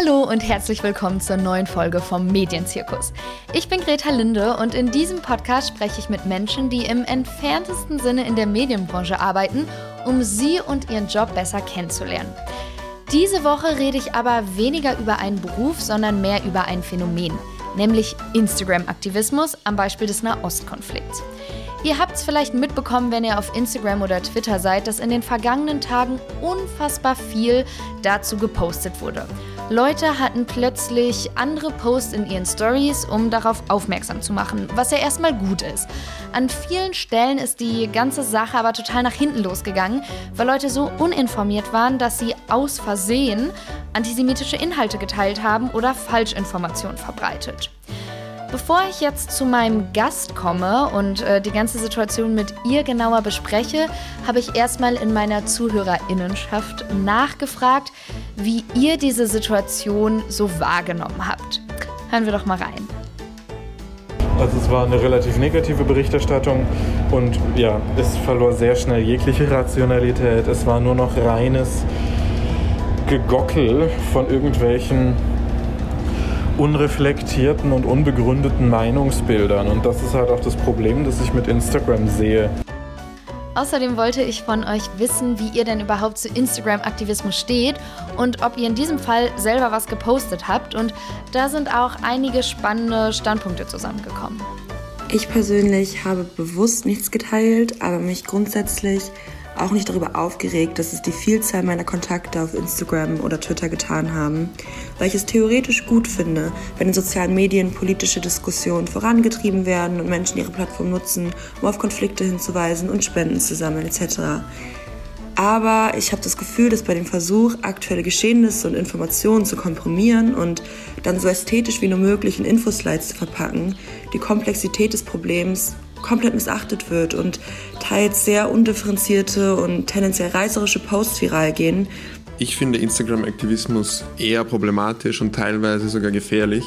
Hallo und herzlich willkommen zur neuen Folge vom Medienzirkus. Ich bin Greta Linde und in diesem Podcast spreche ich mit Menschen, die im entferntesten Sinne in der Medienbranche arbeiten, um sie und ihren Job besser kennenzulernen. Diese Woche rede ich aber weniger über einen Beruf, sondern mehr über ein Phänomen, nämlich Instagram-Aktivismus am Beispiel des Nahostkonflikts. Ihr habt es vielleicht mitbekommen, wenn ihr auf Instagram oder Twitter seid, dass in den vergangenen Tagen unfassbar viel dazu gepostet wurde. Leute hatten plötzlich andere Posts in ihren Stories, um darauf aufmerksam zu machen, was ja erstmal gut ist. An vielen Stellen ist die ganze Sache aber total nach hinten losgegangen, weil Leute so uninformiert waren, dass sie aus Versehen antisemitische Inhalte geteilt haben oder Falschinformationen verbreitet. Bevor ich jetzt zu meinem Gast komme und äh, die ganze Situation mit ihr genauer bespreche, habe ich erstmal in meiner Zuhörerinnenschaft nachgefragt, wie ihr diese Situation so wahrgenommen habt. Hören wir doch mal rein. Also es war eine relativ negative Berichterstattung und ja, es verlor sehr schnell jegliche Rationalität. Es war nur noch reines Gegockel von irgendwelchen unreflektierten und unbegründeten Meinungsbildern. Und das ist halt auch das Problem, das ich mit Instagram sehe. Außerdem wollte ich von euch wissen, wie ihr denn überhaupt zu Instagram-Aktivismus steht und ob ihr in diesem Fall selber was gepostet habt. Und da sind auch einige spannende Standpunkte zusammengekommen. Ich persönlich habe bewusst nichts geteilt, aber mich grundsätzlich auch nicht darüber aufgeregt, dass es die Vielzahl meiner Kontakte auf Instagram oder Twitter getan haben, weil ich es theoretisch gut finde, wenn in sozialen Medien politische Diskussionen vorangetrieben werden und Menschen ihre Plattform nutzen, um auf Konflikte hinzuweisen und Spenden zu sammeln etc. Aber ich habe das Gefühl, dass bei dem Versuch, aktuelle Geschehnisse und Informationen zu komprimieren und dann so ästhetisch wie nur möglich in Infoslides zu verpacken, die Komplexität des Problems komplett missachtet wird und teils sehr undifferenzierte und tendenziell reißerische Posts viral gehen. Ich finde Instagram-Aktivismus eher problematisch und teilweise sogar gefährlich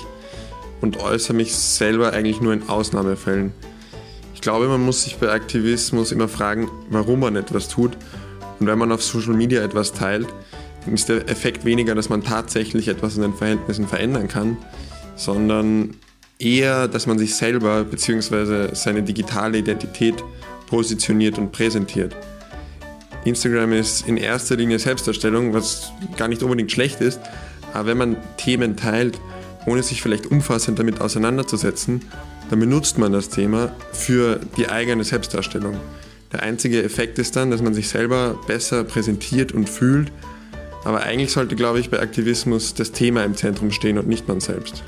und äußere mich selber eigentlich nur in Ausnahmefällen. Ich glaube, man muss sich bei Aktivismus immer fragen, warum man etwas tut. Und wenn man auf Social Media etwas teilt, dann ist der Effekt weniger, dass man tatsächlich etwas in den Verhältnissen verändern kann, sondern eher, dass man sich selber bzw. seine digitale Identität positioniert und präsentiert. Instagram ist in erster Linie Selbstdarstellung, was gar nicht unbedingt schlecht ist, aber wenn man Themen teilt, ohne sich vielleicht umfassend damit auseinanderzusetzen, dann benutzt man das Thema für die eigene Selbstdarstellung. Der einzige Effekt ist dann, dass man sich selber besser präsentiert und fühlt, aber eigentlich sollte, glaube ich, bei Aktivismus das Thema im Zentrum stehen und nicht man selbst.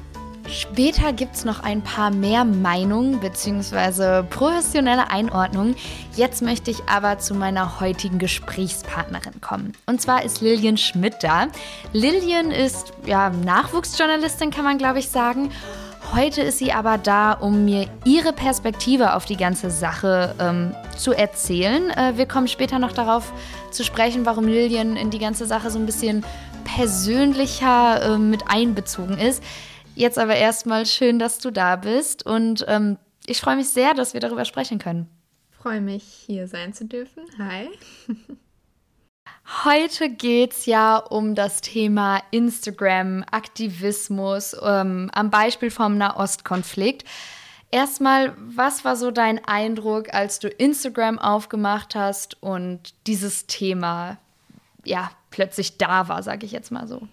Später gibt es noch ein paar mehr Meinungen bzw. professionelle Einordnungen. Jetzt möchte ich aber zu meiner heutigen Gesprächspartnerin kommen. Und zwar ist Lilian Schmidt da. Lilian ist ja, Nachwuchsjournalistin, kann man glaube ich sagen. Heute ist sie aber da, um mir ihre Perspektive auf die ganze Sache ähm, zu erzählen. Äh, wir kommen später noch darauf zu sprechen, warum Lilian in die ganze Sache so ein bisschen persönlicher äh, mit einbezogen ist. Jetzt aber erstmal schön, dass du da bist und ähm, ich freue mich sehr, dass wir darüber sprechen können. Freue mich, hier sein zu dürfen. Hi. Heute geht es ja um das Thema Instagram, Aktivismus, ähm, am Beispiel vom Nahostkonflikt. Erstmal, was war so dein Eindruck, als du Instagram aufgemacht hast und dieses Thema ja plötzlich da war, sage ich jetzt mal so?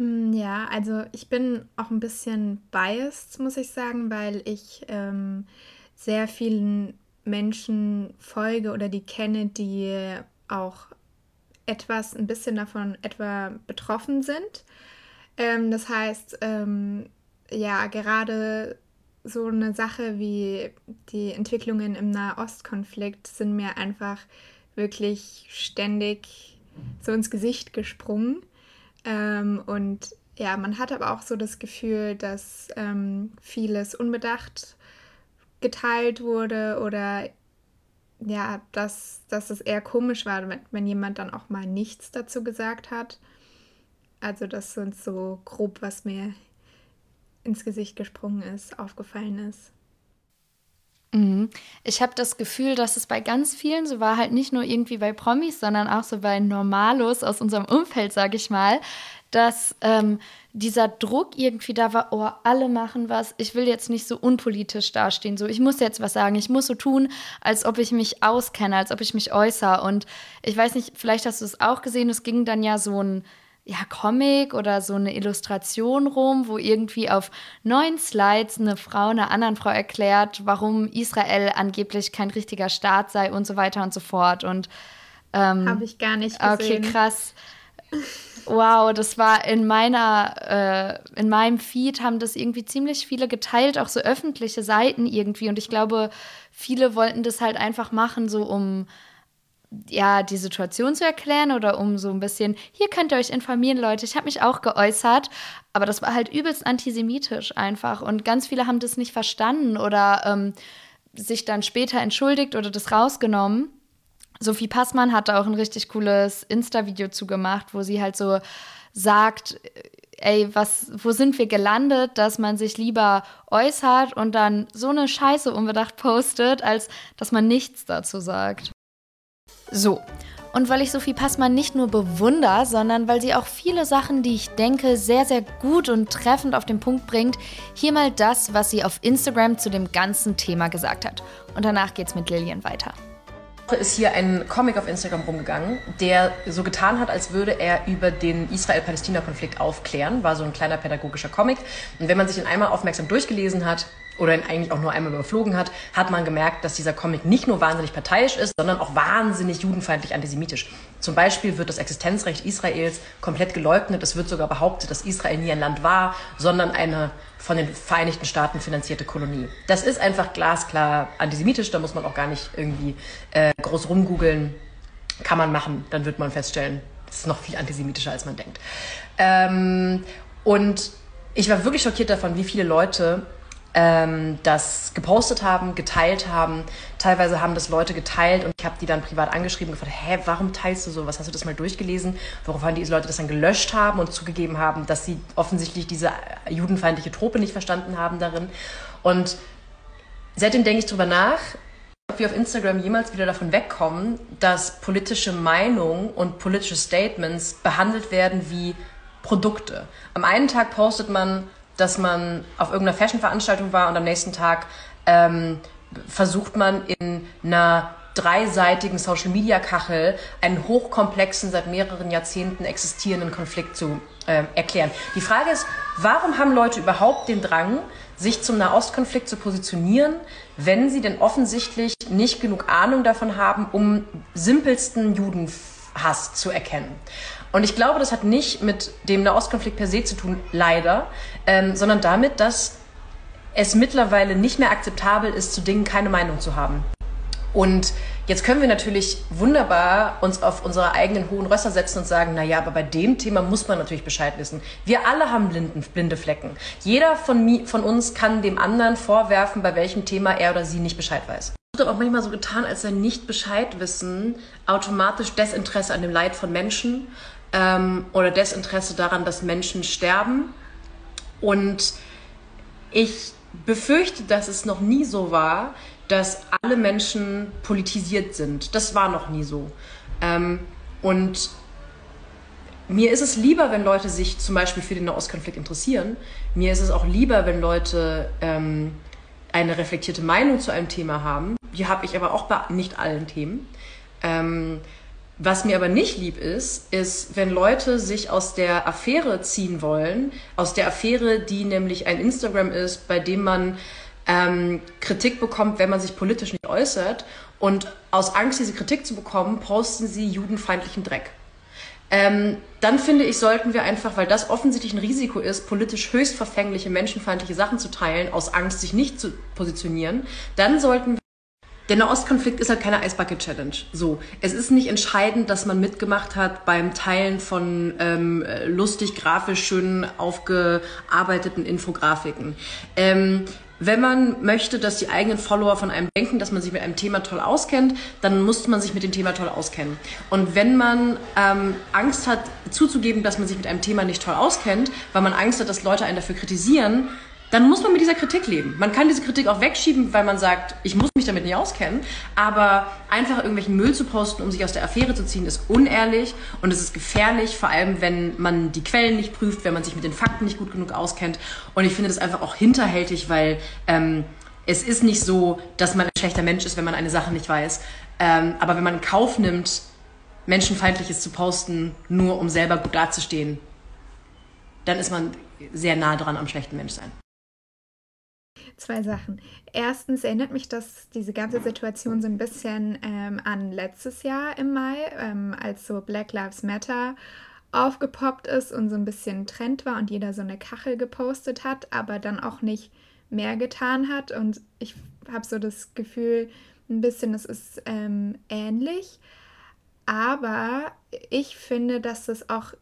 Hm, ja, also ich bin auch ein bisschen biased, muss ich sagen, weil ich ähm, sehr vielen Menschen folge oder die kenne, die auch etwas, ein bisschen davon etwa betroffen sind. Ähm, das heißt, ähm, ja, gerade so eine Sache wie die Entwicklungen im Nahostkonflikt sind mir einfach wirklich ständig so ins Gesicht gesprungen. Ähm, und ja, man hat aber auch so das Gefühl, dass ähm, vieles unbedacht geteilt wurde oder ja, dass, dass es eher komisch war, wenn, wenn jemand dann auch mal nichts dazu gesagt hat. Also das sind so grob, was mir ins Gesicht gesprungen ist, aufgefallen ist. Mhm. Ich habe das Gefühl, dass es bei ganz vielen so war, halt nicht nur irgendwie bei Promis, sondern auch so bei Normalos aus unserem Umfeld, sage ich mal, dass ähm, dieser Druck irgendwie da war, oh, alle machen was, ich will jetzt nicht so unpolitisch dastehen, so ich muss jetzt was sagen, ich muss so tun, als ob ich mich auskenne, als ob ich mich äußere. Und ich weiß nicht, vielleicht hast du es auch gesehen, es ging dann ja so ein ja, Comic oder so eine Illustration rum, wo irgendwie auf neun Slides eine Frau einer anderen Frau erklärt, warum Israel angeblich kein richtiger Staat sei und so weiter und so fort. Und ähm, habe ich gar nicht gesehen. Okay, krass. Wow, das war in meiner, äh, in meinem Feed haben das irgendwie ziemlich viele geteilt, auch so öffentliche Seiten irgendwie. Und ich glaube, viele wollten das halt einfach machen, so um ja, die Situation zu erklären oder um so ein bisschen, hier könnt ihr euch informieren, Leute, ich habe mich auch geäußert, aber das war halt übelst antisemitisch einfach und ganz viele haben das nicht verstanden oder ähm, sich dann später entschuldigt oder das rausgenommen. Sophie Passmann hatte auch ein richtig cooles Insta-Video zugemacht, wo sie halt so sagt, ey, was, wo sind wir gelandet, dass man sich lieber äußert und dann so eine Scheiße unbedacht postet, als dass man nichts dazu sagt. So, und weil ich Sophie Passmann nicht nur bewundere, sondern weil sie auch viele Sachen, die ich denke, sehr, sehr gut und treffend auf den Punkt bringt, hier mal das, was sie auf Instagram zu dem ganzen Thema gesagt hat. Und danach geht's mit Lillian weiter ist hier ein Comic auf Instagram rumgegangen, der so getan hat, als würde er über den Israel-Palästina-Konflikt aufklären. War so ein kleiner pädagogischer Comic. Und wenn man sich ihn einmal aufmerksam durchgelesen hat, oder ihn eigentlich auch nur einmal überflogen hat, hat man gemerkt, dass dieser Comic nicht nur wahnsinnig parteiisch ist, sondern auch wahnsinnig judenfeindlich antisemitisch. Zum Beispiel wird das Existenzrecht Israels komplett geleugnet. Es wird sogar behauptet, dass Israel nie ein Land war, sondern eine von den Vereinigten Staaten finanzierte Kolonie. Das ist einfach glasklar antisemitisch, da muss man auch gar nicht irgendwie äh, groß rumgoogeln. Kann man machen, dann wird man feststellen, es ist noch viel antisemitischer, als man denkt. Ähm, und ich war wirklich schockiert davon, wie viele Leute ähm, das gepostet haben, geteilt haben. Teilweise haben das Leute geteilt und ich habe die dann privat angeschrieben und gefragt, hä, warum teilst du sowas? Hast du das mal durchgelesen? Woraufhin diese Leute das dann gelöscht haben und zugegeben haben, dass sie offensichtlich diese judenfeindliche Trope nicht verstanden haben darin. Und seitdem denke ich drüber nach, ob wir auf Instagram jemals wieder davon wegkommen, dass politische Meinungen und politische Statements behandelt werden wie Produkte. Am einen Tag postet man dass man auf irgendeiner Fashion-Veranstaltung war und am nächsten Tag ähm, versucht man in einer dreiseitigen Social-Media-Kachel einen hochkomplexen, seit mehreren Jahrzehnten existierenden Konflikt zu äh, erklären. Die Frage ist, warum haben Leute überhaupt den Drang, sich zum Nahostkonflikt zu positionieren, wenn sie denn offensichtlich nicht genug Ahnung davon haben, um simpelsten Judenhass zu erkennen? Und ich glaube, das hat nicht mit dem Nahostkonflikt per se zu tun, leider, ähm, sondern damit, dass es mittlerweile nicht mehr akzeptabel ist, zu Dingen keine Meinung zu haben. Und jetzt können wir natürlich wunderbar uns auf unsere eigenen hohen Rösser setzen und sagen, na ja, aber bei dem Thema muss man natürlich Bescheid wissen. Wir alle haben blinden, blinde Flecken. Jeder von, von uns kann dem anderen vorwerfen, bei welchem Thema er oder sie nicht Bescheid weiß. Es wird auch manchmal so getan, als sei nicht Bescheid wissen automatisch Desinteresse an dem Leid von Menschen ähm, oder Desinteresse daran, dass Menschen sterben. Und ich befürchte, dass es noch nie so war, dass alle Menschen politisiert sind. Das war noch nie so. Ähm, und mir ist es lieber, wenn Leute sich zum Beispiel für den Nahostkonflikt interessieren. Mir ist es auch lieber, wenn Leute ähm, eine reflektierte Meinung zu einem Thema haben. Die habe ich aber auch bei nicht allen Themen. Ähm, was mir aber nicht lieb ist, ist, wenn Leute sich aus der Affäre ziehen wollen, aus der Affäre, die nämlich ein Instagram ist, bei dem man ähm, Kritik bekommt, wenn man sich politisch nicht äußert. Und aus Angst, diese Kritik zu bekommen, posten sie judenfeindlichen Dreck. Ähm, dann finde ich, sollten wir einfach, weil das offensichtlich ein Risiko ist, politisch höchst verfängliche, menschenfeindliche Sachen zu teilen, aus Angst, sich nicht zu positionieren, dann sollten wir der Nahostkonflikt ist halt keine Eisbucket Challenge. So, es ist nicht entscheidend, dass man mitgemacht hat beim Teilen von ähm, lustig, grafisch schön aufgearbeiteten Infografiken. Ähm, wenn man möchte, dass die eigenen Follower von einem denken, dass man sich mit einem Thema toll auskennt, dann muss man sich mit dem Thema toll auskennen. Und wenn man ähm, Angst hat, zuzugeben, dass man sich mit einem Thema nicht toll auskennt, weil man Angst hat, dass Leute einen dafür kritisieren, dann muss man mit dieser Kritik leben. Man kann diese Kritik auch wegschieben, weil man sagt, ich muss mich damit nicht auskennen. Aber einfach irgendwelchen Müll zu posten, um sich aus der Affäre zu ziehen, ist unehrlich und es ist gefährlich, vor allem wenn man die Quellen nicht prüft, wenn man sich mit den Fakten nicht gut genug auskennt. Und ich finde das einfach auch hinterhältig, weil ähm, es ist nicht so, dass man ein schlechter Mensch ist, wenn man eine Sache nicht weiß. Ähm, aber wenn man in Kauf nimmt, Menschenfeindliches zu posten, nur um selber gut dazustehen, dann ist man sehr nah dran am schlechten Menschsein. Zwei Sachen. Erstens erinnert mich das, diese ganze Situation so ein bisschen ähm, an letztes Jahr im Mai, ähm, als so Black Lives Matter aufgepoppt ist und so ein bisschen Trend war und jeder so eine Kachel gepostet hat, aber dann auch nicht mehr getan hat. Und ich habe so das Gefühl, ein bisschen, es ist ähm, ähnlich. Aber ich finde, dass es auch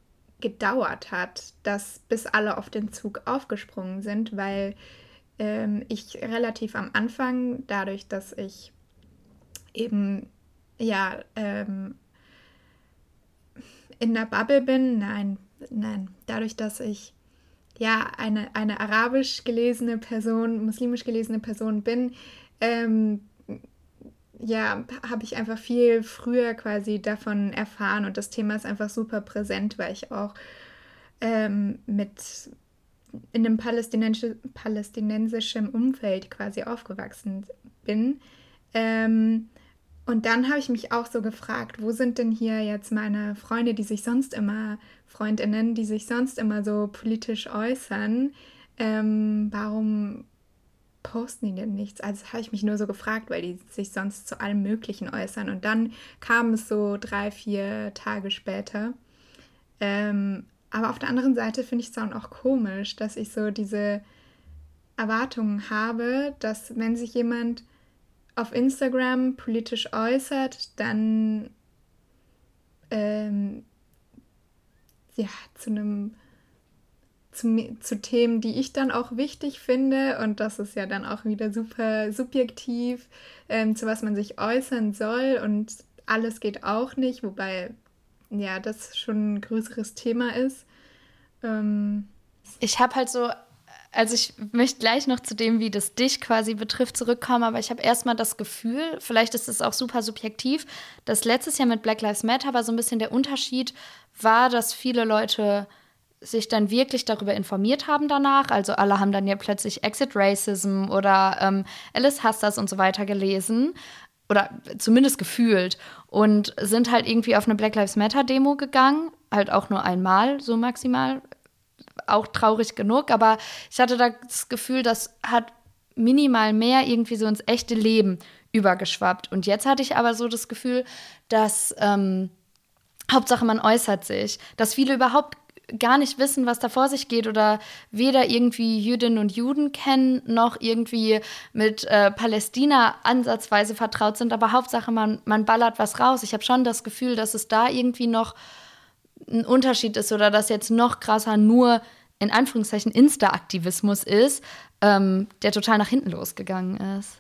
gedauert hat, dass bis alle auf den Zug aufgesprungen sind, weil ähm, ich relativ am Anfang, dadurch, dass ich eben ja ähm, in der Bubble bin, nein, nein, dadurch, dass ich ja eine, eine arabisch gelesene Person, muslimisch gelesene Person bin, ähm, ja, habe ich einfach viel früher quasi davon erfahren und das Thema ist einfach super präsent, weil ich auch ähm, mit in einem palästinensisch, palästinensischen Umfeld quasi aufgewachsen bin. Ähm, und dann habe ich mich auch so gefragt, wo sind denn hier jetzt meine Freunde, die sich sonst immer, Freundinnen, die sich sonst immer so politisch äußern? Ähm, warum posten die denn nichts? Also habe ich mich nur so gefragt, weil die sich sonst zu allem Möglichen äußern. Und dann kam es so drei, vier Tage später. Ähm, aber auf der anderen Seite finde ich es dann auch komisch, dass ich so diese Erwartungen habe, dass wenn sich jemand auf Instagram politisch äußert, dann ähm, ja zu einem zu, zu Themen, die ich dann auch wichtig finde. Und das ist ja dann auch wieder super subjektiv, ähm, zu was man sich äußern soll. Und alles geht auch nicht, wobei ja das schon ein größeres Thema ist. Ähm, ich habe halt so also ich möchte gleich noch zu dem, wie das dich quasi betrifft, zurückkommen, aber ich habe erstmal das Gefühl, vielleicht ist es auch super subjektiv, dass letztes Jahr mit Black Lives Matter war so ein bisschen der Unterschied war, dass viele Leute sich dann wirklich darüber informiert haben danach. Also alle haben dann ja plötzlich Exit Racism oder ähm, Alice Hasters und so weiter gelesen oder zumindest gefühlt und sind halt irgendwie auf eine Black Lives Matter Demo gegangen, halt auch nur einmal so maximal, auch traurig genug, aber ich hatte das Gefühl, das hat minimal mehr irgendwie so ins echte Leben übergeschwappt. Und jetzt hatte ich aber so das Gefühl, dass ähm, Hauptsache man äußert sich, dass viele überhaupt gar nicht wissen, was da vor sich geht oder weder irgendwie Jüdinnen und Juden kennen, noch irgendwie mit äh, Palästina ansatzweise vertraut sind, aber Hauptsache man, man ballert was raus. Ich habe schon das Gefühl, dass es da irgendwie noch ein Unterschied ist oder dass jetzt noch krasser nur in Anführungszeichen Insta-Aktivismus ist, ähm, der total nach hinten losgegangen ist.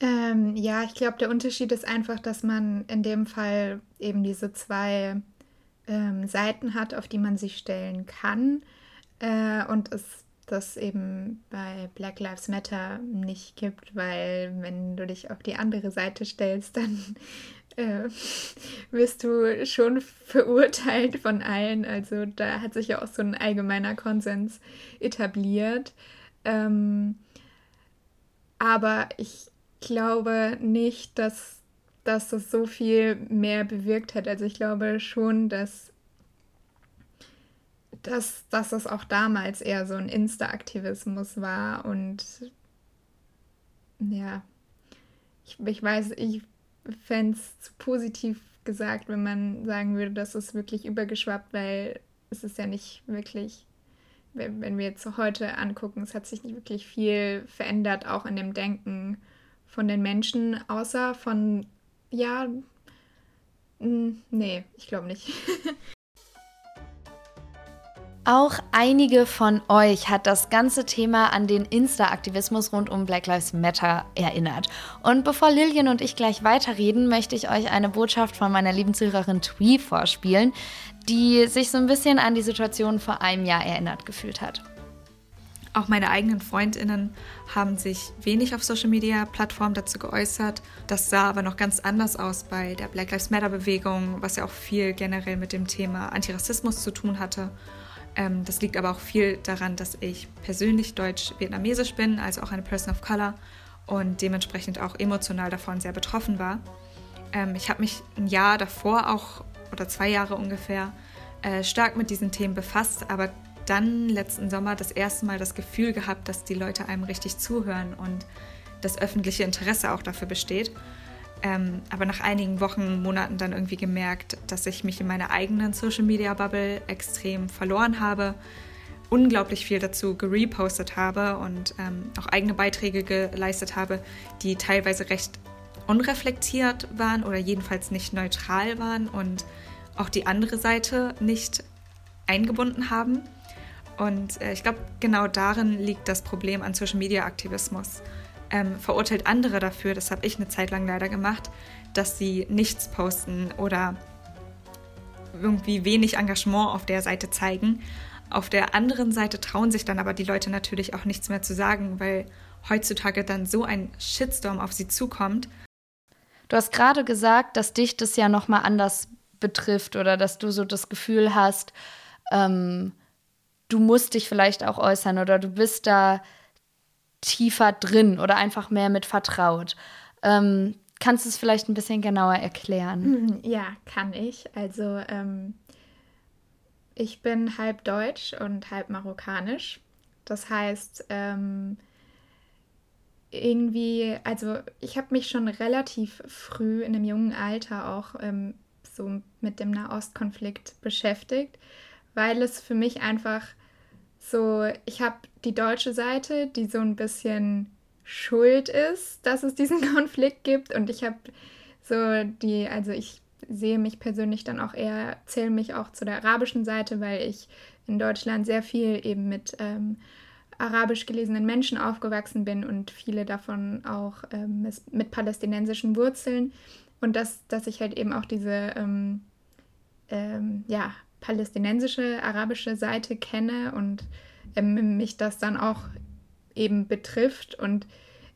Ähm, ja, ich glaube, der Unterschied ist einfach, dass man in dem Fall eben diese zwei ähm, Seiten hat, auf die man sich stellen kann äh, und es das eben bei Black Lives Matter nicht gibt, weil wenn du dich auf die andere Seite stellst, dann äh, wirst du schon verurteilt von allen. Also da hat sich ja auch so ein allgemeiner Konsens etabliert. Ähm, aber ich glaube nicht, dass dass das so viel mehr bewirkt hat. Also ich glaube schon, dass, dass, dass das auch damals eher so ein Insta-Aktivismus war und ja, ich, ich weiß, ich fände es zu positiv gesagt, wenn man sagen würde, dass es wirklich übergeschwappt, weil es ist ja nicht wirklich, wenn, wenn wir jetzt heute angucken, es hat sich nicht wirklich viel verändert, auch in dem Denken von den Menschen, außer von ja, nee, ich glaube nicht. Auch einige von euch hat das ganze Thema an den Insta-Aktivismus rund um Black Lives Matter erinnert. Und bevor Lillian und ich gleich weiterreden, möchte ich euch eine Botschaft von meiner lieben Zuhörerin Twee vorspielen, die sich so ein bisschen an die Situation vor einem Jahr erinnert gefühlt hat. Auch meine eigenen Freundinnen haben sich wenig auf Social-Media-Plattformen dazu geäußert. Das sah aber noch ganz anders aus bei der Black Lives Matter-Bewegung, was ja auch viel generell mit dem Thema Antirassismus zu tun hatte. Ähm, das liegt aber auch viel daran, dass ich persönlich deutsch-vietnamesisch bin, also auch eine Person of Color und dementsprechend auch emotional davon sehr betroffen war. Ähm, ich habe mich ein Jahr davor auch oder zwei Jahre ungefähr äh, stark mit diesen Themen befasst, aber dann letzten Sommer das erste Mal das Gefühl gehabt, dass die Leute einem richtig zuhören und das öffentliche Interesse auch dafür besteht. Ähm, aber nach einigen Wochen, Monaten dann irgendwie gemerkt, dass ich mich in meiner eigenen Social Media Bubble extrem verloren habe, unglaublich viel dazu gerepostet habe und ähm, auch eigene Beiträge geleistet habe, die teilweise recht unreflektiert waren oder jedenfalls nicht neutral waren und auch die andere Seite nicht eingebunden haben. Und äh, ich glaube, genau darin liegt das Problem an Social Media Aktivismus ähm, verurteilt andere dafür, das habe ich eine Zeit lang leider gemacht, dass sie nichts posten oder irgendwie wenig Engagement auf der Seite zeigen. Auf der anderen Seite trauen sich dann aber die Leute natürlich auch nichts mehr zu sagen, weil heutzutage dann so ein Shitstorm auf sie zukommt. Du hast gerade gesagt, dass dich das ja noch mal anders betrifft oder dass du so das Gefühl hast, ähm, du musst dich vielleicht auch äußern oder du bist da tiefer drin oder einfach mehr mit vertraut. Ähm, kannst du es vielleicht ein bisschen genauer erklären? Ja, kann ich. Also ähm, ich bin halb deutsch und halb marokkanisch. Das heißt, ähm, irgendwie, also ich habe mich schon relativ früh in einem jungen Alter auch ähm, so mit dem Nahostkonflikt beschäftigt, weil es für mich einfach so, ich habe die deutsche Seite, die so ein bisschen schuld ist, dass es diesen Konflikt gibt. Und ich habe so die, also ich sehe mich persönlich dann auch eher, zähle mich auch zu der arabischen Seite, weil ich in Deutschland sehr viel eben mit ähm, arabisch gelesenen Menschen aufgewachsen bin und viele davon auch ähm, mit palästinensischen Wurzeln. Und dass, dass ich halt eben auch diese ähm, ähm ja, palästinensische, arabische Seite kenne und ähm, mich das dann auch eben betrifft und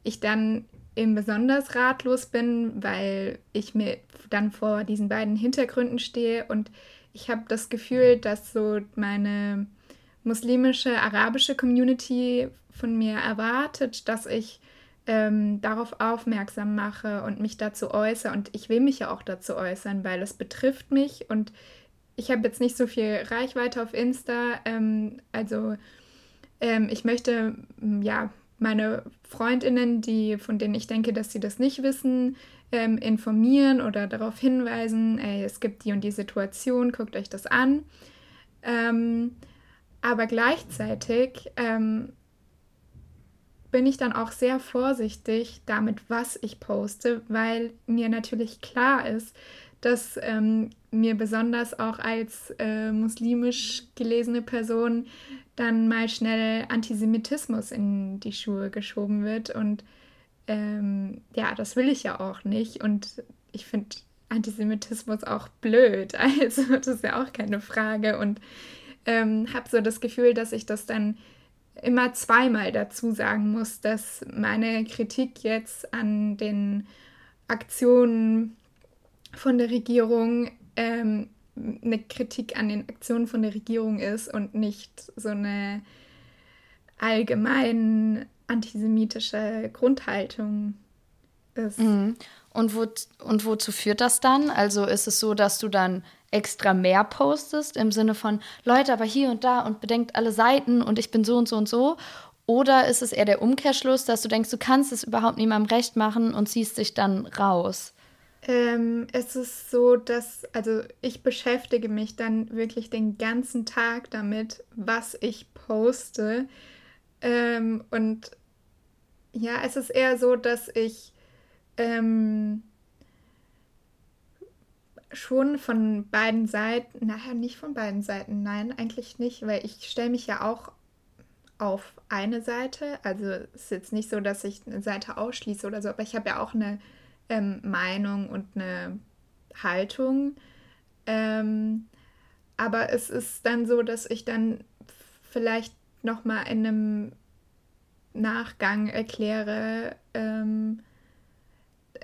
ich dann eben besonders ratlos bin, weil ich mir dann vor diesen beiden Hintergründen stehe und ich habe das Gefühl, dass so meine muslimische, arabische Community von mir erwartet, dass ich ähm, darauf aufmerksam mache und mich dazu äußere. Und ich will mich ja auch dazu äußern, weil es betrifft mich und ich habe jetzt nicht so viel Reichweite auf Insta. Ähm, also ähm, ich möchte ja meine Freundinnen, die von denen ich denke, dass sie das nicht wissen, ähm, informieren oder darauf hinweisen, ey, es gibt die und die Situation, guckt euch das an. Ähm, aber gleichzeitig ähm, bin ich dann auch sehr vorsichtig damit, was ich poste, weil mir natürlich klar ist, dass ähm, mir besonders auch als äh, muslimisch gelesene Person dann mal schnell Antisemitismus in die Schuhe geschoben wird. Und ähm, ja, das will ich ja auch nicht. Und ich finde Antisemitismus auch blöd. Also das ist ja auch keine Frage. Und ähm, habe so das Gefühl, dass ich das dann immer zweimal dazu sagen muss, dass meine Kritik jetzt an den Aktionen von der Regierung ähm, eine Kritik an den Aktionen von der Regierung ist und nicht so eine allgemein antisemitische Grundhaltung ist. Mhm. Und, wo, und wozu führt das dann? Also ist es so, dass du dann extra mehr postest im Sinne von Leute, aber hier und da und bedenkt alle Seiten und ich bin so und so und so? Oder ist es eher der Umkehrschluss, dass du denkst, du kannst es überhaupt niemandem recht machen und ziehst dich dann raus? Ähm, es ist so, dass, also ich beschäftige mich dann wirklich den ganzen Tag damit, was ich poste. Ähm, und ja, es ist eher so, dass ich ähm, schon von beiden Seiten, naja, nicht von beiden Seiten, nein, eigentlich nicht, weil ich stelle mich ja auch auf eine Seite. Also es ist jetzt nicht so, dass ich eine Seite ausschließe oder so, aber ich habe ja auch eine ähm, Meinung und eine Haltung. Ähm, aber es ist dann so, dass ich dann vielleicht noch mal in einem Nachgang erkläre, ähm,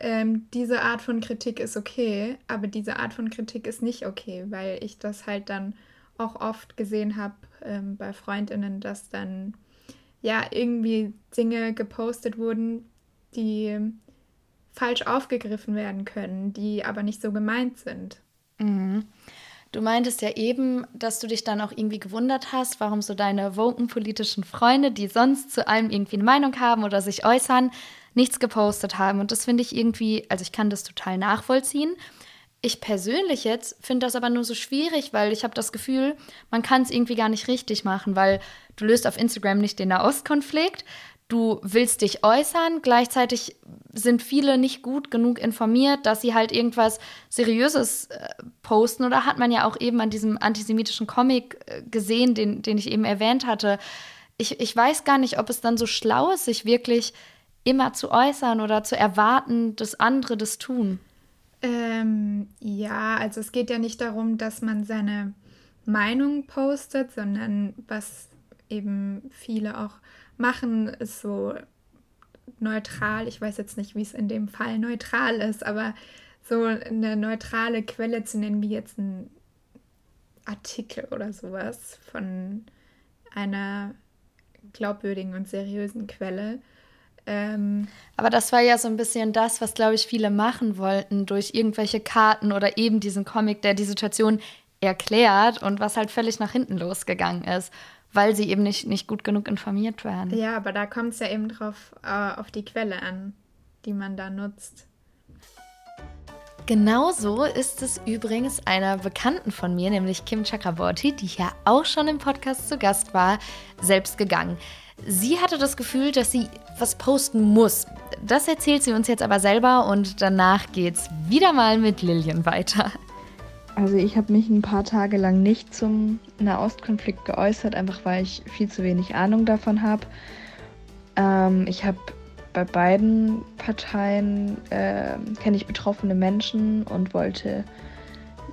ähm, diese Art von Kritik ist okay, aber diese Art von Kritik ist nicht okay, weil ich das halt dann auch oft gesehen habe ähm, bei Freundinnen, dass dann ja irgendwie Dinge gepostet wurden, die falsch aufgegriffen werden können, die aber nicht so gemeint sind. Mhm. Du meintest ja eben, dass du dich dann auch irgendwie gewundert hast, warum so deine woken politischen Freunde, die sonst zu allem irgendwie eine Meinung haben oder sich äußern, nichts gepostet haben. Und das finde ich irgendwie, also ich kann das total nachvollziehen. Ich persönlich jetzt finde das aber nur so schwierig, weil ich habe das Gefühl, man kann es irgendwie gar nicht richtig machen, weil du löst auf Instagram nicht den Nahostkonflikt, du willst dich äußern, gleichzeitig sind viele nicht gut genug informiert, dass sie halt irgendwas Seriöses äh, posten. Oder hat man ja auch eben an diesem antisemitischen Comic äh, gesehen, den, den ich eben erwähnt hatte. Ich, ich weiß gar nicht, ob es dann so schlau ist, sich wirklich immer zu äußern oder zu erwarten, dass andere das tun. Ähm, ja, also es geht ja nicht darum, dass man seine Meinung postet, sondern was eben viele auch machen, ist so neutral. Ich weiß jetzt nicht, wie es in dem Fall neutral ist, aber so eine neutrale Quelle zu nennen, wie jetzt ein Artikel oder sowas von einer glaubwürdigen und seriösen Quelle. Ähm, aber das war ja so ein bisschen das, was, glaube ich, viele machen wollten durch irgendwelche Karten oder eben diesen Comic, der die Situation erklärt und was halt völlig nach hinten losgegangen ist weil sie eben nicht, nicht gut genug informiert werden. Ja, aber da kommt es ja eben drauf äh, auf die Quelle an, die man da nutzt. Genauso ist es übrigens einer Bekannten von mir, nämlich Kim Chakraborty, die ja auch schon im Podcast zu Gast war, selbst gegangen. Sie hatte das Gefühl, dass sie was posten muss. Das erzählt sie uns jetzt aber selber und danach geht's wieder mal mit Lillian weiter. Also ich habe mich ein paar Tage lang nicht zum Nahostkonflikt geäußert, einfach weil ich viel zu wenig Ahnung davon habe. Ähm, ich habe bei beiden Parteien äh, kenne ich betroffene Menschen und wollte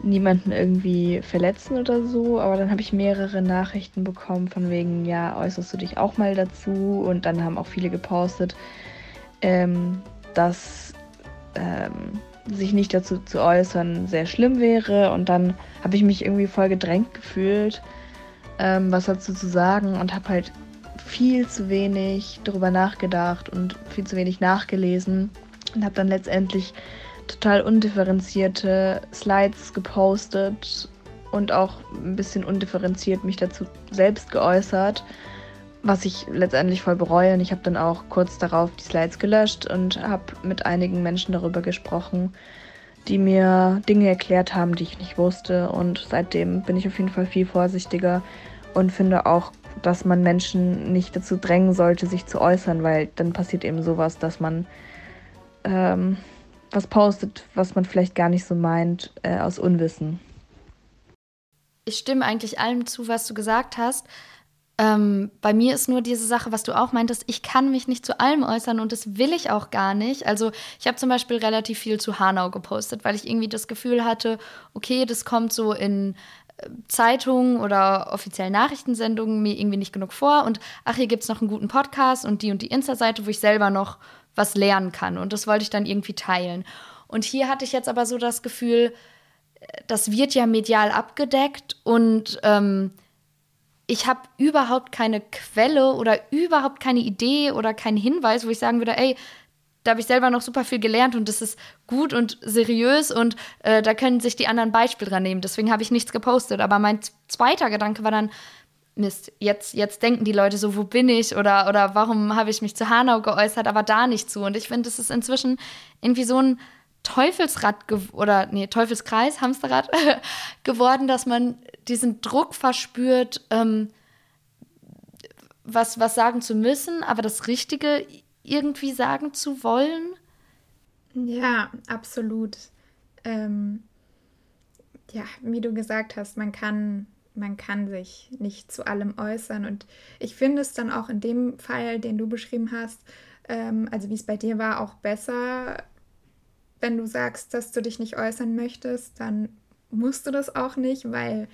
niemanden irgendwie verletzen oder so, aber dann habe ich mehrere Nachrichten bekommen von wegen, ja, äußerst du dich auch mal dazu und dann haben auch viele gepostet, ähm, dass ähm, sich nicht dazu zu äußern sehr schlimm wäre. Und dann habe ich mich irgendwie voll gedrängt gefühlt, ähm, was dazu zu sagen und habe halt viel zu wenig darüber nachgedacht und viel zu wenig nachgelesen und habe dann letztendlich total undifferenzierte Slides gepostet und auch ein bisschen undifferenziert mich dazu selbst geäußert was ich letztendlich voll bereue. Und ich habe dann auch kurz darauf die Slides gelöscht und habe mit einigen Menschen darüber gesprochen, die mir Dinge erklärt haben, die ich nicht wusste. Und seitdem bin ich auf jeden Fall viel vorsichtiger und finde auch, dass man Menschen nicht dazu drängen sollte, sich zu äußern, weil dann passiert eben sowas, dass man ähm, was postet, was man vielleicht gar nicht so meint, äh, aus Unwissen. Ich stimme eigentlich allem zu, was du gesagt hast. Ähm, bei mir ist nur diese Sache, was du auch meintest, ich kann mich nicht zu allem äußern und das will ich auch gar nicht. Also ich habe zum Beispiel relativ viel zu Hanau gepostet, weil ich irgendwie das Gefühl hatte, okay, das kommt so in äh, Zeitungen oder offiziellen Nachrichtensendungen mir irgendwie nicht genug vor und ach, hier gibt es noch einen guten Podcast und die und die Insta-Seite, wo ich selber noch was lernen kann und das wollte ich dann irgendwie teilen. Und hier hatte ich jetzt aber so das Gefühl, äh, das wird ja medial abgedeckt und ähm, ich habe überhaupt keine Quelle oder überhaupt keine Idee oder keinen Hinweis, wo ich sagen würde, ey, da habe ich selber noch super viel gelernt und das ist gut und seriös und äh, da können sich die anderen Beispiel dran nehmen. Deswegen habe ich nichts gepostet. Aber mein zweiter Gedanke war dann, Mist, jetzt, jetzt denken die Leute so, wo bin ich oder, oder warum habe ich mich zu Hanau geäußert, aber da nicht zu. Und ich finde, das ist inzwischen irgendwie so ein Teufelsrad oder nee, Teufelskreis, Hamsterrad geworden, dass man diesen Druck verspürt, ähm, was, was sagen zu müssen, aber das Richtige irgendwie sagen zu wollen. Ja, absolut. Ähm, ja, wie du gesagt hast, man kann, man kann sich nicht zu allem äußern. Und ich finde es dann auch in dem Fall, den du beschrieben hast, ähm, also wie es bei dir war, auch besser, wenn du sagst, dass du dich nicht äußern möchtest, dann musst du das auch nicht, weil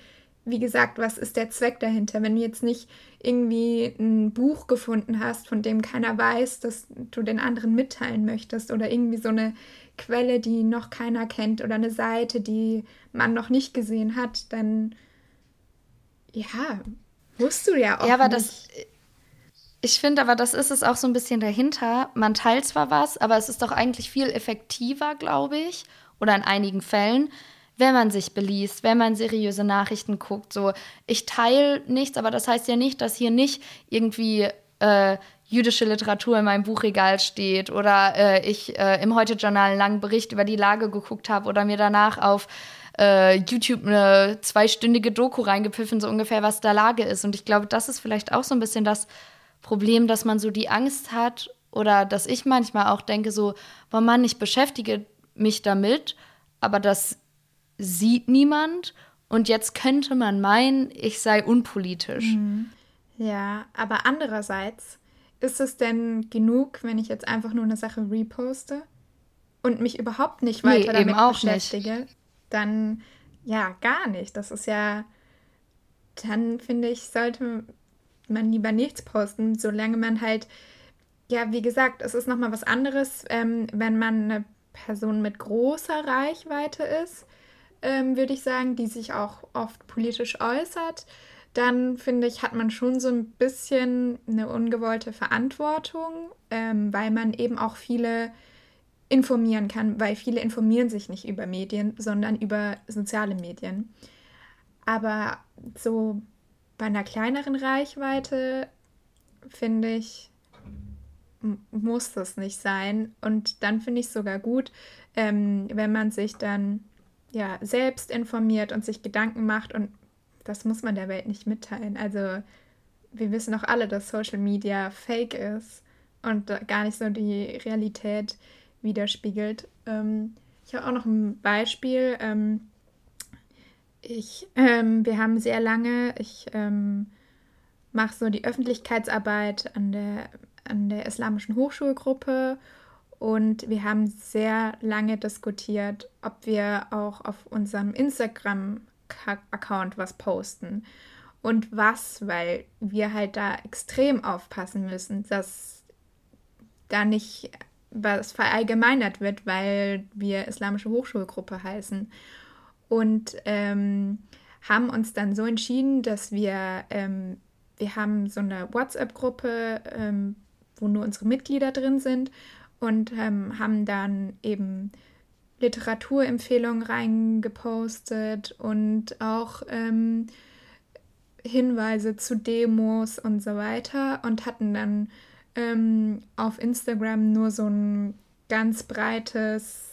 wie gesagt, was ist der Zweck dahinter? Wenn du jetzt nicht irgendwie ein Buch gefunden hast, von dem keiner weiß, dass du den anderen mitteilen möchtest oder irgendwie so eine Quelle, die noch keiner kennt oder eine Seite, die man noch nicht gesehen hat, dann ja, musst du ja auch. Ja, aber nicht. das. Ich finde aber, das ist es auch so ein bisschen dahinter. Man teilt zwar was, aber es ist doch eigentlich viel effektiver, glaube ich, oder in einigen Fällen, wenn man sich beliest, wenn man seriöse Nachrichten guckt. So, ich teile nichts, aber das heißt ja nicht, dass hier nicht irgendwie äh, jüdische Literatur in meinem Buchregal steht oder äh, ich äh, im Heute-Journal einen langen Bericht über die Lage geguckt habe oder mir danach auf äh, YouTube eine zweistündige Doku reingepfiffen, so ungefähr, was da Lage ist. Und ich glaube, das ist vielleicht auch so ein bisschen das Problem, dass man so die Angst hat oder dass ich manchmal auch denke, so, boah Mann, ich beschäftige mich damit, aber das sieht niemand und jetzt könnte man meinen, ich sei unpolitisch. Mhm. Ja, aber andererseits ist es denn genug, wenn ich jetzt einfach nur eine Sache reposte und mich überhaupt nicht weiter nee, damit beschäftige? Nicht. Dann ja, gar nicht. Das ist ja, dann finde ich, sollte man lieber nichts posten, solange man halt, ja, wie gesagt, es ist nochmal was anderes, ähm, wenn man eine Person mit großer Reichweite ist ähm, würde ich sagen, die sich auch oft politisch äußert, dann finde ich, hat man schon so ein bisschen eine ungewollte Verantwortung, ähm, weil man eben auch viele informieren kann, weil viele informieren sich nicht über Medien, sondern über soziale Medien. Aber so bei einer kleineren Reichweite finde ich, muss das nicht sein. Und dann finde ich es sogar gut, ähm, wenn man sich dann ja, selbst informiert und sich Gedanken macht und das muss man der Welt nicht mitteilen. Also wir wissen auch alle, dass Social Media fake ist und gar nicht so die Realität widerspiegelt. Ähm, ich habe auch noch ein Beispiel. Ähm, ich, ähm, wir haben sehr lange, ich ähm, mache so die Öffentlichkeitsarbeit an der, an der Islamischen Hochschulgruppe und wir haben sehr lange diskutiert, ob wir auch auf unserem Instagram-Account was posten. Und was, weil wir halt da extrem aufpassen müssen, dass da nicht was verallgemeinert wird, weil wir Islamische Hochschulgruppe heißen. Und ähm, haben uns dann so entschieden, dass wir, ähm, wir haben so eine WhatsApp-Gruppe, ähm, wo nur unsere Mitglieder drin sind und ähm, haben dann eben Literaturempfehlungen reingepostet und auch ähm, Hinweise zu Demos und so weiter und hatten dann ähm, auf Instagram nur so ein ganz breites,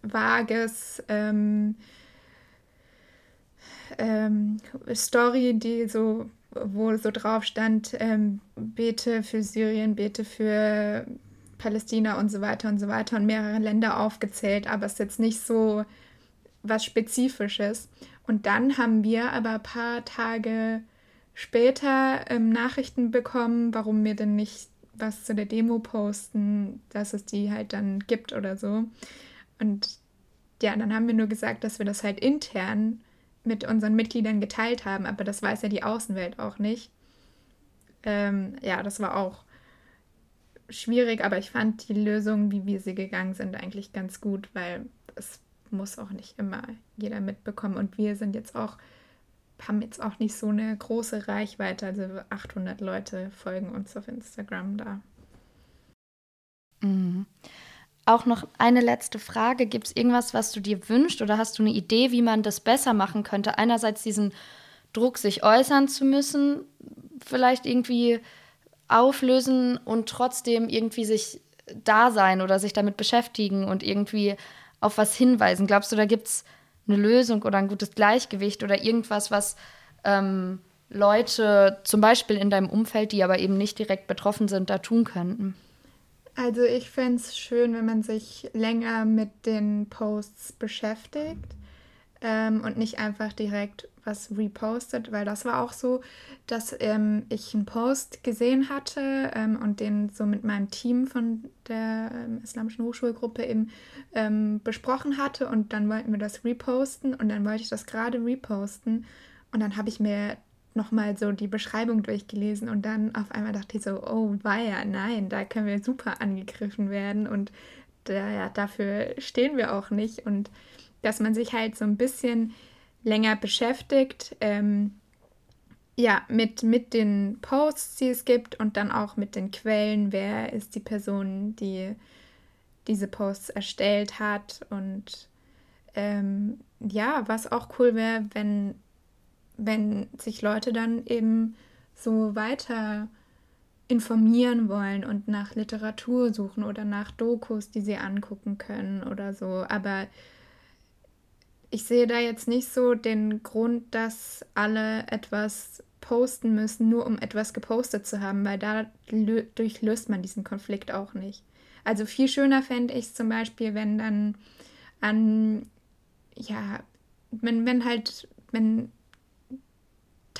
vages ähm, ähm, Story, die so, wo so drauf stand, ähm, bete für Syrien, bete für Palästina und so weiter und so weiter und mehrere Länder aufgezählt, aber es ist jetzt nicht so was Spezifisches. Und dann haben wir aber ein paar Tage später ähm, Nachrichten bekommen, warum wir denn nicht was zu der Demo posten, dass es die halt dann gibt oder so. Und ja, dann haben wir nur gesagt, dass wir das halt intern mit unseren Mitgliedern geteilt haben, aber das weiß ja die Außenwelt auch nicht. Ähm, ja, das war auch schwierig, aber ich fand die Lösung, wie wir sie gegangen sind, eigentlich ganz gut, weil es muss auch nicht immer jeder mitbekommen. Und wir sind jetzt auch, haben jetzt auch nicht so eine große Reichweite. Also 800 Leute folgen uns auf Instagram da. Mhm. Auch noch eine letzte Frage. Gibt es irgendwas, was du dir wünschst oder hast du eine Idee, wie man das besser machen könnte? Einerseits diesen Druck, sich äußern zu müssen, vielleicht irgendwie auflösen und trotzdem irgendwie sich da sein oder sich damit beschäftigen und irgendwie auf was hinweisen? Glaubst du, da gibt es eine Lösung oder ein gutes Gleichgewicht oder irgendwas, was ähm, Leute zum Beispiel in deinem Umfeld, die aber eben nicht direkt betroffen sind, da tun könnten? Also ich fände es schön, wenn man sich länger mit den Posts beschäftigt ähm, und nicht einfach direkt was repostet, weil das war auch so, dass ähm, ich einen Post gesehen hatte ähm, und den so mit meinem Team von der ähm, Islamischen Hochschulgruppe eben ähm, besprochen hatte und dann wollten wir das reposten und dann wollte ich das gerade reposten und dann habe ich mir nochmal so die Beschreibung durchgelesen und dann auf einmal dachte ich so, oh weia, nein, da können wir super angegriffen werden und da, ja, dafür stehen wir auch nicht. Und dass man sich halt so ein bisschen länger beschäftigt, ähm, ja, mit, mit den Posts, die es gibt und dann auch mit den Quellen, wer ist die Person, die diese Posts erstellt hat und ähm, ja, was auch cool wäre, wenn wenn sich Leute dann eben so weiter informieren wollen und nach Literatur suchen oder nach Dokus, die sie angucken können oder so. Aber ich sehe da jetzt nicht so den Grund, dass alle etwas posten müssen, nur um etwas gepostet zu haben, weil dadurch löst man diesen Konflikt auch nicht. Also viel schöner fände ich es zum Beispiel, wenn dann an, ja, wenn, wenn halt, wenn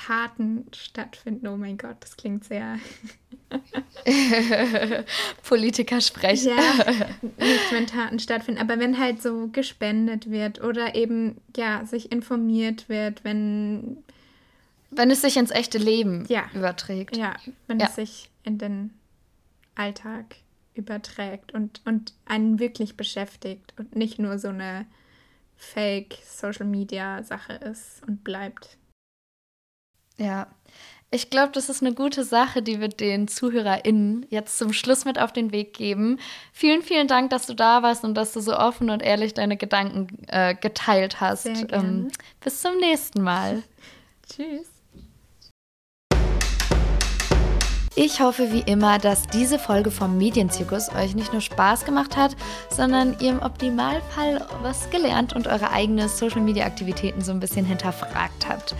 Taten stattfinden. Oh mein Gott, das klingt sehr. Politiker sprechen. Ja, nicht wenn Taten stattfinden, aber wenn halt so gespendet wird oder eben, ja, sich informiert wird, wenn. Wenn es sich ins echte Leben ja. überträgt. Ja, wenn ja. es sich in den Alltag überträgt und, und einen wirklich beschäftigt und nicht nur so eine Fake-Social-Media-Sache ist und bleibt. Ja, ich glaube, das ist eine gute Sache, die wir den ZuhörerInnen jetzt zum Schluss mit auf den Weg geben. Vielen, vielen Dank, dass du da warst und dass du so offen und ehrlich deine Gedanken äh, geteilt hast. Ähm, bis zum nächsten Mal. Tschüss. Ich hoffe wie immer, dass diese Folge vom Medienzirkus euch nicht nur Spaß gemacht hat, sondern ihr im Optimalfall was gelernt und eure eigenen Social-Media-Aktivitäten so ein bisschen hinterfragt habt.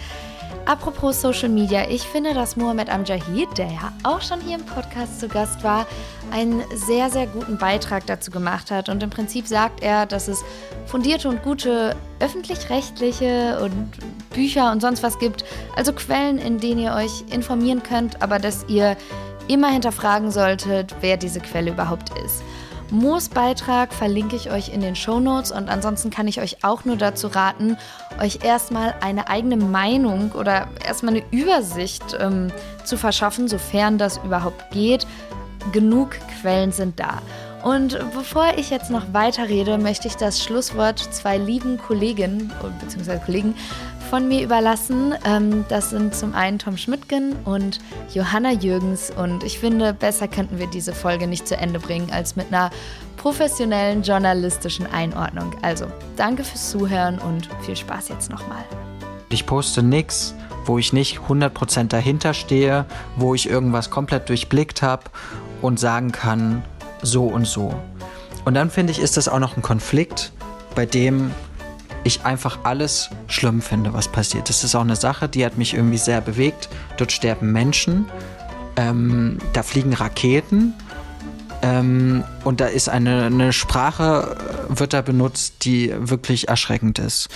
Apropos Social Media, ich finde, dass Mohamed Amjahid, der ja auch schon hier im Podcast zu Gast war, einen sehr, sehr guten Beitrag dazu gemacht hat. Und im Prinzip sagt er, dass es fundierte und gute öffentlich-rechtliche und Bücher und sonst was gibt, also Quellen, in denen ihr euch informieren könnt, aber dass ihr immer hinterfragen solltet, wer diese Quelle überhaupt ist. Moos Beitrag verlinke ich euch in den Show Notes und ansonsten kann ich euch auch nur dazu raten, euch erstmal eine eigene Meinung oder erstmal eine Übersicht ähm, zu verschaffen, sofern das überhaupt geht. Genug Quellen sind da. Und bevor ich jetzt noch weiter rede, möchte ich das Schlusswort zwei lieben Kolleginnen bzw. Kollegen von mir überlassen. Ähm, das sind zum einen Tom Schmidtgen und Johanna Jürgens. Und ich finde, besser könnten wir diese Folge nicht zu Ende bringen als mit einer professionellen journalistischen Einordnung. Also danke fürs Zuhören und viel Spaß jetzt nochmal. Ich poste nichts, wo ich nicht 100% dahinter stehe, wo ich irgendwas komplett durchblickt habe und sagen kann, so und so. Und dann finde ich, ist das auch noch ein Konflikt, bei dem ich einfach alles schlimm finde, was passiert. Das ist auch eine Sache, die hat mich irgendwie sehr bewegt. Dort sterben Menschen, ähm, da fliegen Raketen ähm, und da ist eine, eine Sprache, äh, wird da benutzt, die wirklich erschreckend ist.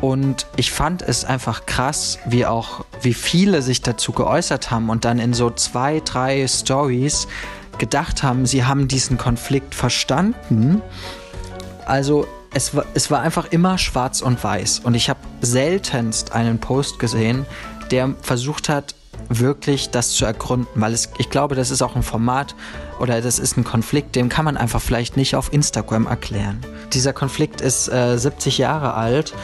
Und ich fand es einfach krass, wie auch, wie viele sich dazu geäußert haben und dann in so zwei, drei Stories gedacht haben, sie haben diesen Konflikt verstanden. Also es war, es war einfach immer schwarz und weiß. Und ich habe seltenst einen Post gesehen, der versucht hat, wirklich das zu ergründen, weil es, ich glaube, das ist auch ein Format oder das ist ein Konflikt, den kann man einfach vielleicht nicht auf Instagram erklären. Dieser Konflikt ist äh, 70 Jahre alt.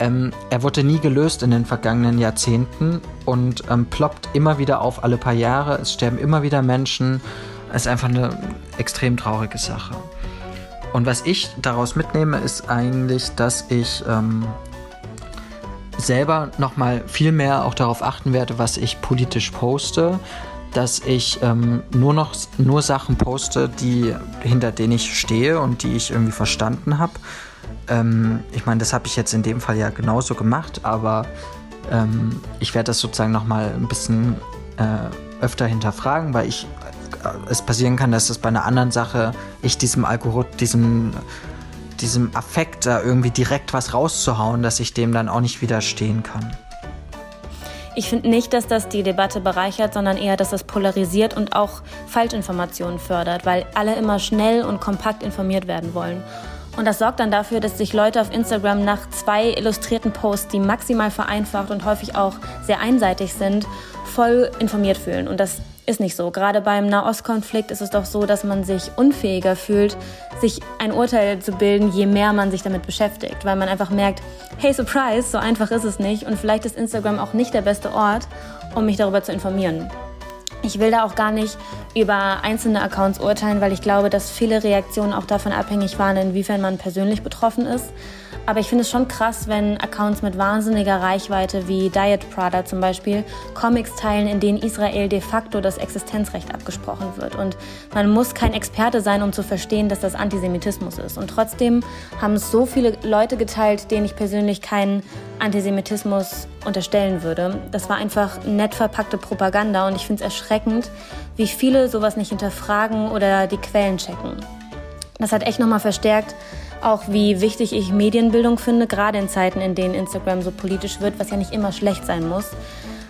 Ähm, er wurde nie gelöst in den vergangenen Jahrzehnten und ähm, ploppt immer wieder auf alle paar Jahre. Es sterben immer wieder Menschen. Es ist einfach eine extrem traurige Sache. Und was ich daraus mitnehme, ist eigentlich, dass ich ähm, selber nochmal viel mehr auch darauf achten werde, was ich politisch poste, dass ich ähm, nur noch nur Sachen poste, die hinter denen ich stehe und die ich irgendwie verstanden habe. Ähm, ich meine, das habe ich jetzt in dem Fall ja genauso gemacht, aber ähm, ich werde das sozusagen nochmal ein bisschen äh, öfter hinterfragen, weil ich es passieren kann, dass es bei einer anderen Sache ich diesem Algorithmus, diesem, diesem Affekt da irgendwie direkt was rauszuhauen, dass ich dem dann auch nicht widerstehen kann. Ich finde nicht, dass das die Debatte bereichert, sondern eher, dass das polarisiert und auch Falschinformationen fördert, weil alle immer schnell und kompakt informiert werden wollen. Und das sorgt dann dafür, dass sich Leute auf Instagram nach zwei illustrierten Posts, die maximal vereinfacht und häufig auch sehr einseitig sind, voll informiert fühlen. Und das ist nicht so. Gerade beim Nahostkonflikt ist es doch so, dass man sich unfähiger fühlt, sich ein Urteil zu bilden, je mehr man sich damit beschäftigt. Weil man einfach merkt, hey, surprise, so einfach ist es nicht. Und vielleicht ist Instagram auch nicht der beste Ort, um mich darüber zu informieren. Ich will da auch gar nicht über einzelne Accounts urteilen, weil ich glaube, dass viele Reaktionen auch davon abhängig waren, inwiefern man persönlich betroffen ist. Aber ich finde es schon krass, wenn Accounts mit wahnsinniger Reichweite wie Diet Prada zum Beispiel Comics teilen, in denen Israel de facto das Existenzrecht abgesprochen wird. Und man muss kein Experte sein, um zu verstehen, dass das Antisemitismus ist. Und trotzdem haben es so viele Leute geteilt, denen ich persönlich keinen Antisemitismus unterstellen würde. Das war einfach nett verpackte Propaganda und ich finde es erschreckend, wie viele sowas nicht hinterfragen oder die Quellen checken. Das hat echt nochmal verstärkt, auch wie wichtig ich Medienbildung finde, gerade in Zeiten, in denen Instagram so politisch wird, was ja nicht immer schlecht sein muss.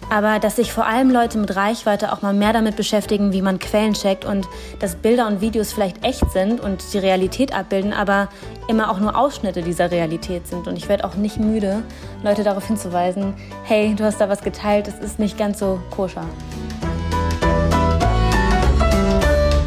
Aber dass sich vor allem Leute mit Reichweite auch mal mehr damit beschäftigen, wie man Quellen checkt und dass Bilder und Videos vielleicht echt sind und die Realität abbilden, aber immer auch nur Ausschnitte dieser Realität sind. Und ich werde auch nicht müde, Leute darauf hinzuweisen, hey, du hast da was geteilt, es ist nicht ganz so koscher.